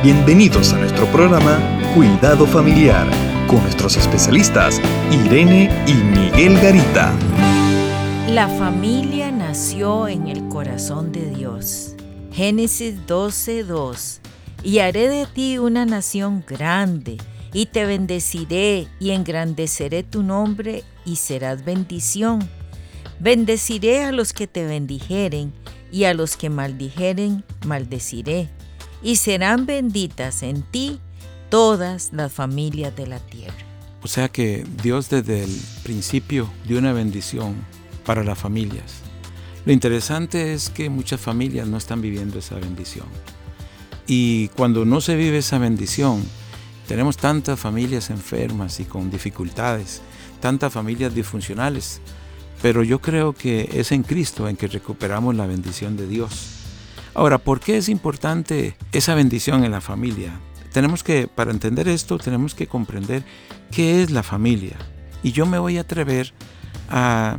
Bienvenidos a nuestro programa Cuidado Familiar con nuestros especialistas Irene y Miguel Garita. La familia nació en el corazón de Dios. Génesis 12:2. Y haré de ti una nación grande, y te bendeciré y engrandeceré tu nombre y serás bendición. Bendeciré a los que te bendijeren, y a los que maldijeren maldeciré y serán benditas en ti todas las familias de la tierra. O sea que Dios desde el principio dio una bendición para las familias. Lo interesante es que muchas familias no están viviendo esa bendición. Y cuando no se vive esa bendición, tenemos tantas familias enfermas y con dificultades, tantas familias disfuncionales, pero yo creo que es en Cristo en que recuperamos la bendición de Dios. Ahora, ¿por qué es importante esa bendición en la familia? Tenemos que, para entender esto, tenemos que comprender qué es la familia. Y yo me voy a atrever a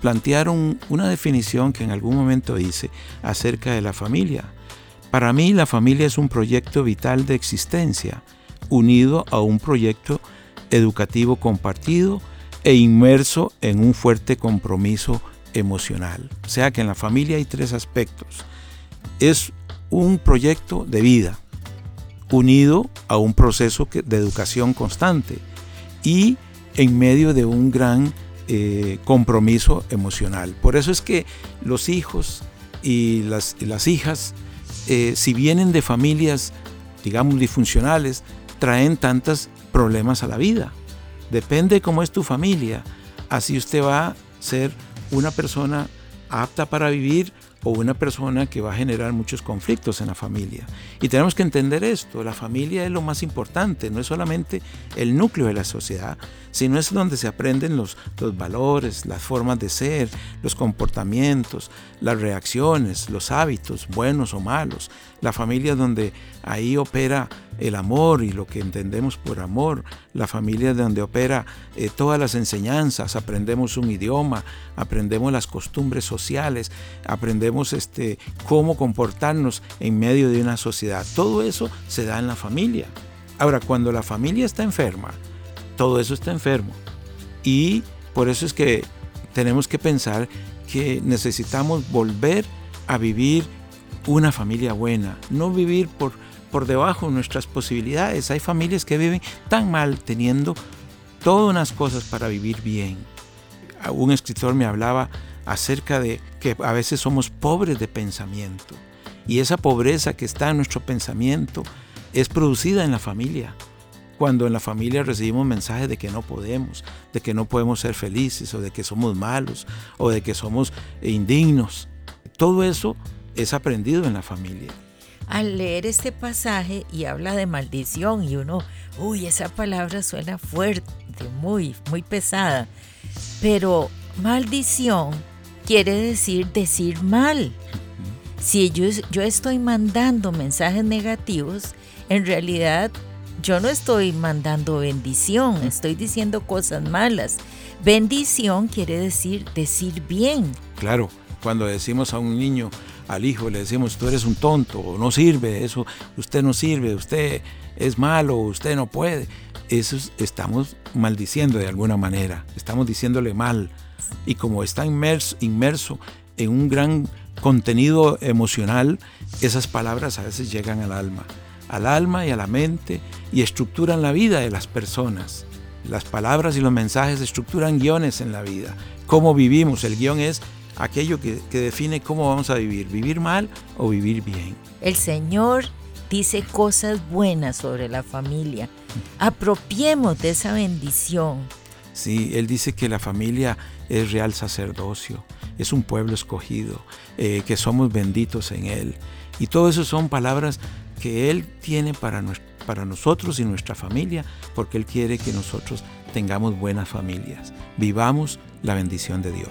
plantear una definición que en algún momento hice acerca de la familia. Para mí la familia es un proyecto vital de existencia, unido a un proyecto educativo compartido e inmerso en un fuerte compromiso emocional. O sea que en la familia hay tres aspectos es un proyecto de vida unido a un proceso de educación constante y en medio de un gran eh, compromiso emocional. Por eso es que los hijos y las, hijas, eh, si vienen de familias, digamos, disfuncionales, traen tantos problemas a la vida. Depende cómo es tu familia, así usted va a ser una persona apta para vivir o una persona que va a generar muchos conflictos en la familia. Y tenemos que entender esto, la familia es lo más importante, no es solamente el núcleo de la sociedad, sino es donde se aprenden los, los valores, las formas de ser, los comportamientos, las reacciones, los hábitos, buenos o malos. La familia es donde ahí opera el amor y lo que entendemos por amor, la familia donde opera eh, todas las enseñanzas, aprendemos un idioma, aprendemos las costumbres sociales, aprendemos este, cómo comportarnos en medio de una sociedad. Todo eso se da en la familia. Ahora, cuando la familia está enferma, todo eso está enfermo. Y por eso es que tenemos que pensar que necesitamos volver a vivir una familia buena, no vivir por por debajo de nuestras posibilidades. Hay familias que viven tan mal teniendo todas unas cosas para vivir bien. Un escritor me hablaba acerca de que a veces somos pobres de pensamiento y esa pobreza que está en nuestro pensamiento es producida en la familia. Cuando en la familia recibimos mensajes de que no podemos, de que no podemos ser felices o de que somos malos o de que somos indignos. Todo eso es aprendido en la familia al leer este pasaje y habla de maldición y uno, uy, esa palabra suena fuerte, muy, muy pesada. Pero maldición quiere decir decir mal. Si yo, yo estoy mandando mensajes negativos, en realidad yo no estoy mandando bendición, estoy diciendo cosas malas. Bendición quiere decir decir bien. Claro, cuando decimos a un niño, al hijo le decimos, tú eres un tonto, no sirve, eso, usted no sirve, usted es malo, usted no puede. Eso estamos maldiciendo de alguna manera, estamos diciéndole mal. Y como está inmerso, inmerso en un gran contenido emocional, esas palabras a veces llegan al alma, al alma y a la mente y estructuran la vida de las personas. Las palabras y los mensajes estructuran guiones en la vida. Cómo vivimos, el guion es aquello que, define cómo vamos a vivir, vivir mal o vivir bien. El Señor dice cosas buenas sobre la familia. Apropiemos de esa bendición. Sí, Él dice que la familia es real sacerdocio, es un pueblo escogido, eh, que somos benditos en Él. Y todo eso son palabras que Él tiene para, para nosotros y nuestra familia, porque Él quiere que nosotros tengamos buenas familias, vivamos la bendición de Dios.